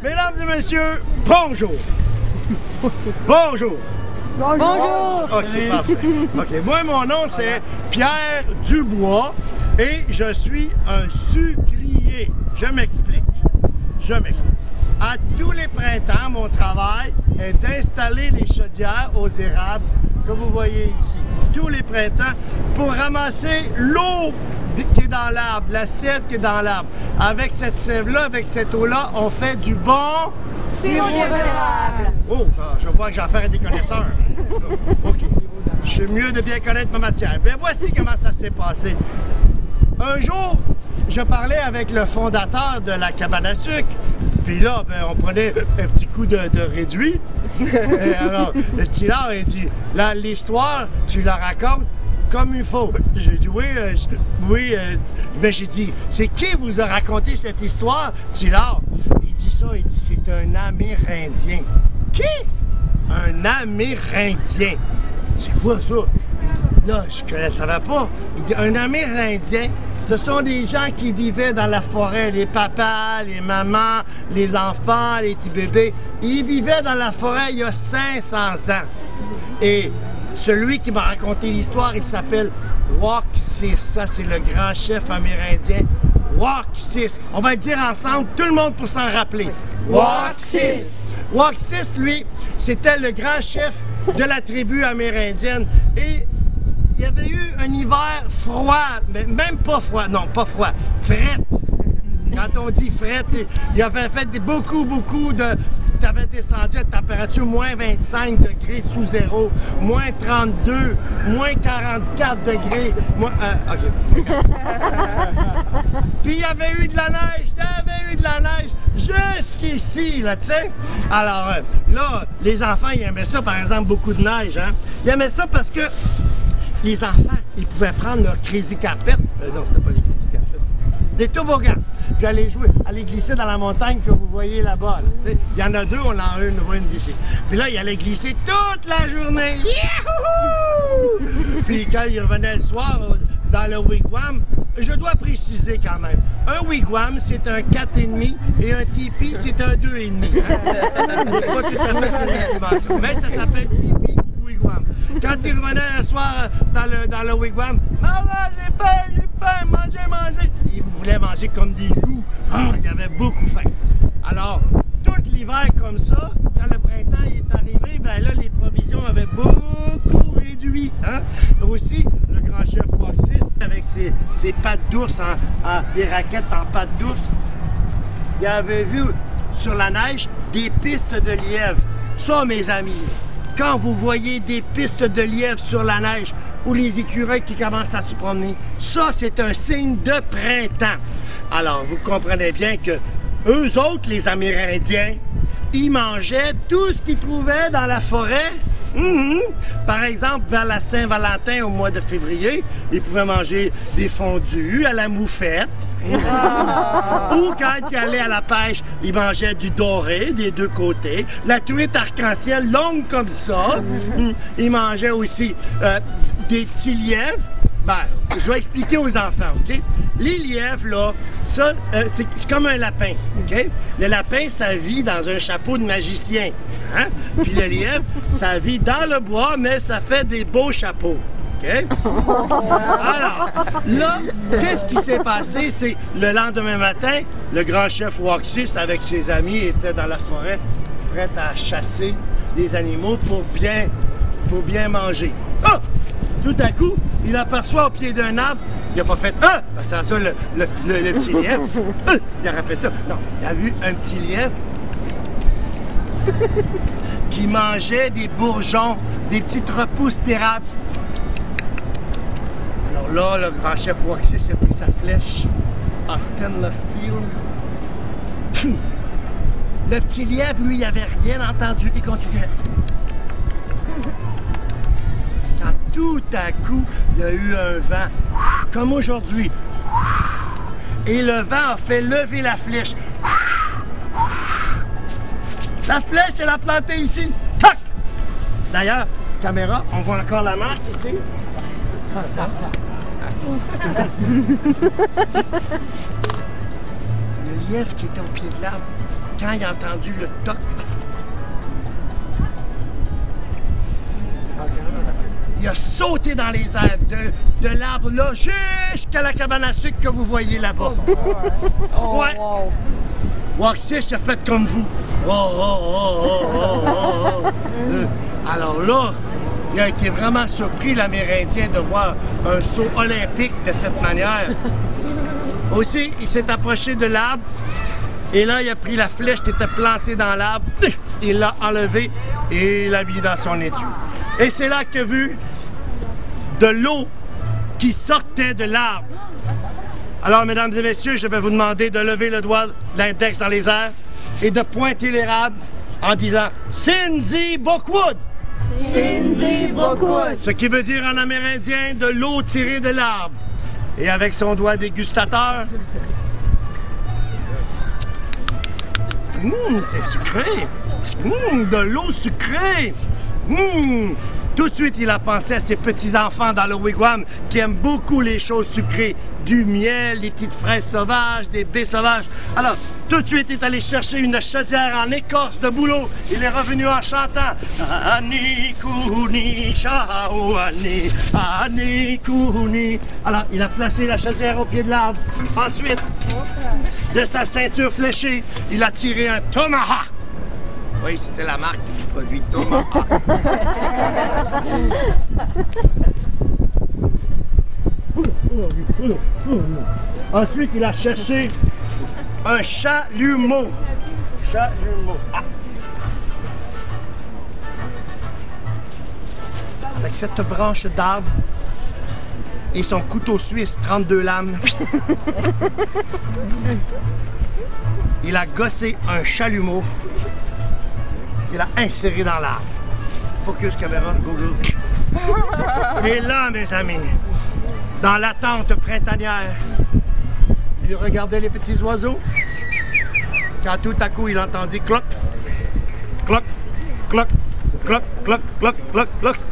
Mesdames et messieurs, bonjour. bonjour. Bonjour. OK, parfait. OK, moi, mon nom, c'est Pierre Dubois et je suis un sucrier. Je m'explique. Je m'explique. À tous les printemps, mon travail est d'installer les chaudières aux érables que vous voyez ici. Tous les printemps pour ramasser l'eau qui est dans l'arbre, la sève qui est dans l'arbre. Avec cette sève-là, avec cette eau-là, on fait du bon... Sirop d'érable. Oh, je, vois que j'ai affaire à des connaisseurs. OK. Je suis mieux de bien connaître ma matière. Bien, voici comment ça s'est passé. Un jour, je parlais avec le fondateur de la cabane à sucre. Puis là, ben, on prenait un petit coup de, de réduit. Et alors, le petit lard, il dit, là, l'histoire, tu la racontes comme il faut. J'ai dit, oui, oui. euh, ben, j'ai dit, c'est qui vous a raconté cette histoire? Il dit ça, il dit, c'est un Amérindien. Qui? Un Amérindien. C'est quoi ça? Là, je ne savais pas. Il dit, un Amérindien, ce sont des gens qui vivaient dans la forêt, les papas, les mamans, les enfants, les petits bébés. Ils vivaient dans la forêt il y a 500 ans. Et celui qui m'a raconté l'histoire, il s'appelle Waksis. Ça, c'est le grand chef amérindien. Waksis. On va le dire ensemble, tout le monde pour s'en rappeler. Waksis. Waksis, lui, c'était le grand chef de la tribu amérindienne. Et il y avait eu un hiver froid, même pas froid, non, pas froid, fret. Quand on dit fret, il avait fait beaucoup, beaucoup de. Tu avais descendu à température moins 25 degrés sous zéro, moins 32, moins 44 degrés. Moins, euh, OK. Puis il y avait eu de la neige, il y avait eu de la neige jusqu'ici, là, tu sais. Alors euh, là, les enfants, ils aimaient ça, par exemple, beaucoup de neige, hein. Ils aimaient ça parce que les enfants, ils pouvaient prendre leur crazy carpet. Euh, non, c'était pas carpet. Des toboggans. Puis aller jouer, aller glisser dans la montagne que vous voyez là-bas. là. Il y en a deux, on en a une, on voit une glisser. Puis là, il allait glisser toute la journée. Yahoo! Puis quand il revenait le soir dans le wigwam, je dois préciser quand même, un wigwam, c'est un 4,5 et un tipi, c'est un 2,5. Hein? C'est pas tout à fait même dimension. Mais ça s'appelle tipi ou wigwam. Quand il revenait le soir euh, dans le, dans le wigwam, Maman, j'ai j'ai faim, mangez, mangez. Il voulait manger comme des loups. Ah, il avait beaucoup faim. Alors, tout l'hiver comme ça, quand le printemps est arrivé, ben là, les provisions avaient beaucoup réduit. Hein? Aussi, le grand chef Waxis, avec ses, pattes d'ours, en, en- des raquettes en pattes d'ours, il avait vu sur la neige des pistes de lièvre. Ça, mes amis, quand vous voyez des pistes de lièvre sur la neige ou les écureuils qui commencent à se promener, ça, c'est un signe de printemps. Alors, vous comprenez bien que eux autres, les Amérindiens, ils mangeaient tout ce qu'ils trouvaient dans la forêt. Mhm. Par exemple, vers la Saint-Valentin au mois de février, ils pouvaient manger des fondus à la moufette. Ou quand il allait à la pêche, il mangeait du doré des deux côtés. La truite arc-en-ciel longue comme ça. Mm. Il mangeait aussi euh, des petits lièvres. Ben, je vais expliquer aux enfants, OK? Les lièvres, là, ça, euh, c'est comme un lapin, OK? Le lapin, ça vit dans un chapeau de magicien. Hein? Puis le lièvre, ça vit dans le bois, mais ça fait des beaux chapeaux. Alors, là, qu'est-ce qui s'est passé? C'est le lendemain matin, le grand chef Waxis avec ses amis était dans la forêt, prêt à chasser les animaux pour bien, pour bien manger. Ah! Tout à coup, il aperçoit au pied d'un arbre, il n'a pas fait Ah! Ben, C'est ça le, petit lièvre. Ah! Il a répété. Non, il a vu un petit lièvre qui mangeait des bourgeons, des petites repousses d'érable. Là, le grand chef Waxis a pris sa flèche en stainless steel. Le petit lièvre, lui, il avait rien entendu. Il continuait. Quand tout à coup, il y a eu un vent, comme aujourd'hui. Et le vent a fait lever la flèche. La flèche, elle a planté ici. D'ailleurs, caméra, on voit encore la marque ici. Le lièvre qui était au pied de l'arbre, quand il a entendu le toc, il a sauté dans les airs de, de l'arbre là jusqu'à la cabane à sucre que vous voyez là-bas. Oh, Ouais. wow. Waxis a fait comme vous. Oh, oh, oh, oh, oh, oh, oh. Euh, Alors là, il a été vraiment surpris, l'Amérindien, de voir un saut olympique de cette manière. Aussi, il s'est approché de l'arbre et là, il a pris la flèche qui était plantée dans l'arbre, il l'a enlevée et il l'a mis dans son étui. Et c'est là qu'il a vu de l'eau qui sortait de l'arbre. Alors, mesdames et messieurs, je vais vous demander de lever le doigt, l'index dans les airs et de pointer l'érable en disant Cindy Bookwood, Ce qui veut dire en amérindien de l'eau tirée de l'arbre. Et avec son doigt dégustateur, Hum, c'est sucré. Hum, de l'eau sucrée. Hum. Tout de suite, il a pensé à ses petits-enfants dans le wigwam qui aiment beaucoup les choses sucrées. Du miel, des petites fraises sauvages, des baies sauvages. Alors, tout de suite, il est allé chercher une chaudière en écorce de bouleau. Il est revenu en chantant Ani kuni. Alors, il a placé la chaudière au pied de l'arbre. Ensuite, de sa ceinture fléchée, il a tiré un tomahawk. Oui, c'était la marque du produit tomahawk. Ensuite, il a cherché un chalumeau. Chalumeau. Ah. Avec cette branche d'arbre et son couteau suisse 32 lames, il a gossé un chalumeau. Il a inséré dans l'arbre. Focus caméra, Google. Et là, mes amis, dans l'attente printanière, il regardait les petits oiseaux. Quand tout à coup, il entendit cloc, cloc, cloc,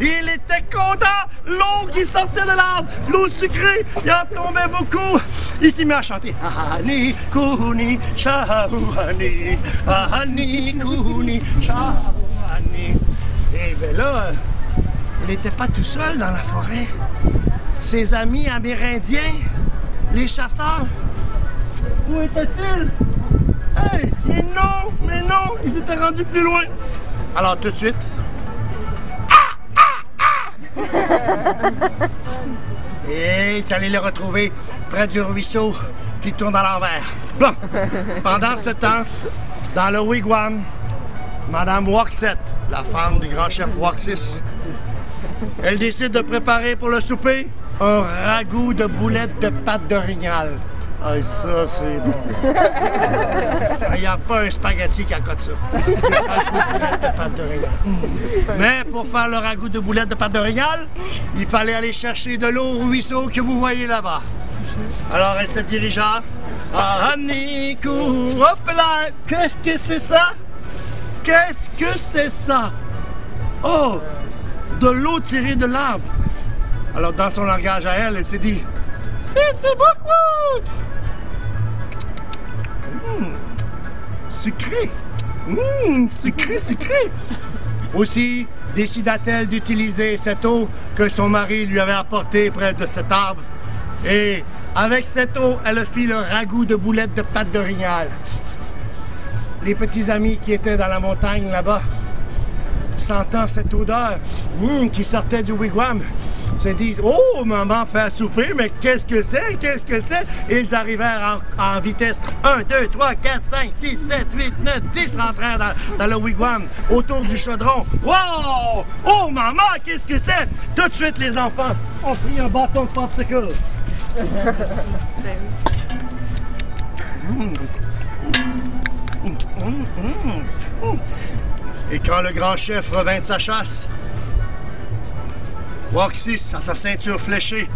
Il était content! L'eau qui sortait de l'arbre, l'eau sucrée, il en tombait beaucoup. Il s'est mis à chanter. Ahani, kuni, shahouani, ahani, kuni, shahouani. Et bien là, il n'était pas tout seul dans la forêt. Ses amis amérindiens, les chasseurs, où étaient-ils? Mais non, mais non, ils étaient rendus plus loin. Alors tout de suite. Et allé les retrouver près du ruisseau qui tourne à l'envers. Pendant ce temps, dans le wigwam, Madame Waxette, la femme du grand chef Waxis, elle décide de préparer pour le souper un ragoût de boulettes de pâte d'orignal. Ah, ça, c'est bon. Il n'y a pas un spaghetti qui accote ça. De boulettes de pâte d'orignal. Mais pour faire le ragoût de boulettes de pâte d'orignal, il fallait aller chercher de l'eau au ruisseau que vous voyez là-bas. Alors elle se dirigea. Ah, Nico, hop là, qu'est-ce que c'est ça? Qu'est-ce que c'est ça? Oh, de l'eau tirée de l'arbre. Alors dans son langage à elle, elle s'est dit, c'est du Brookwood! Sucré. Mmh, sucré, sucré. Aussi décida-t-elle d'utiliser cette eau que son mari lui avait apportée près de cet arbre. Et avec cette eau, elle fit le ragoût de boulettes de pâte d'orignal. Les petits amis qui étaient dans la montagne là-bas, sentant cette odeur hum, qui sortait du wigwam, se disent Oh, maman fait à souper, mais qu'est-ce que c'est Qu'est-ce que c'est? Ils arrivèrent en, en vitesse. 1, 2, 3, 4, 5, 6, 7, 8, 9, 10 rentrèrent dans, dans le wigwam autour du chaudron. Wow! Oh, maman, qu'est-ce que c'est? Tout de suite, les enfants ont pris un bâton de popsicle. Et quand le grand chef revint de sa chasse, Waxis, à sa ceinture fléchée,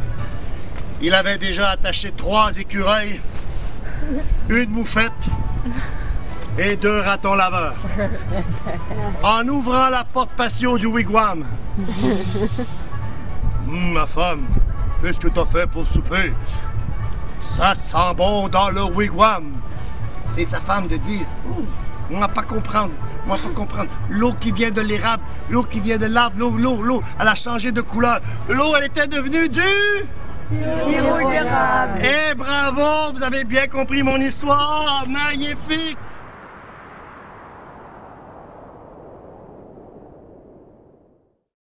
il avait déjà attaché trois écureuils, une moufette et deux ratons laveurs. En ouvrant la porte patio du wigwam. Hum, ma femme, qu'est-ce que t'as fait pour souper? Ça sent bon dans le wigwam. Et sa femme de dire, On va pas comprendre. On va pas comprendre. L'eau qui vient de l'érable, l'eau qui vient de l'arbre, l'eau, l'eau, l'eau, elle a changé de couleur. L'eau, elle était devenue du... Sirop d'érable. Eh bravo, vous avez bien compris mon histoire. Magnifique.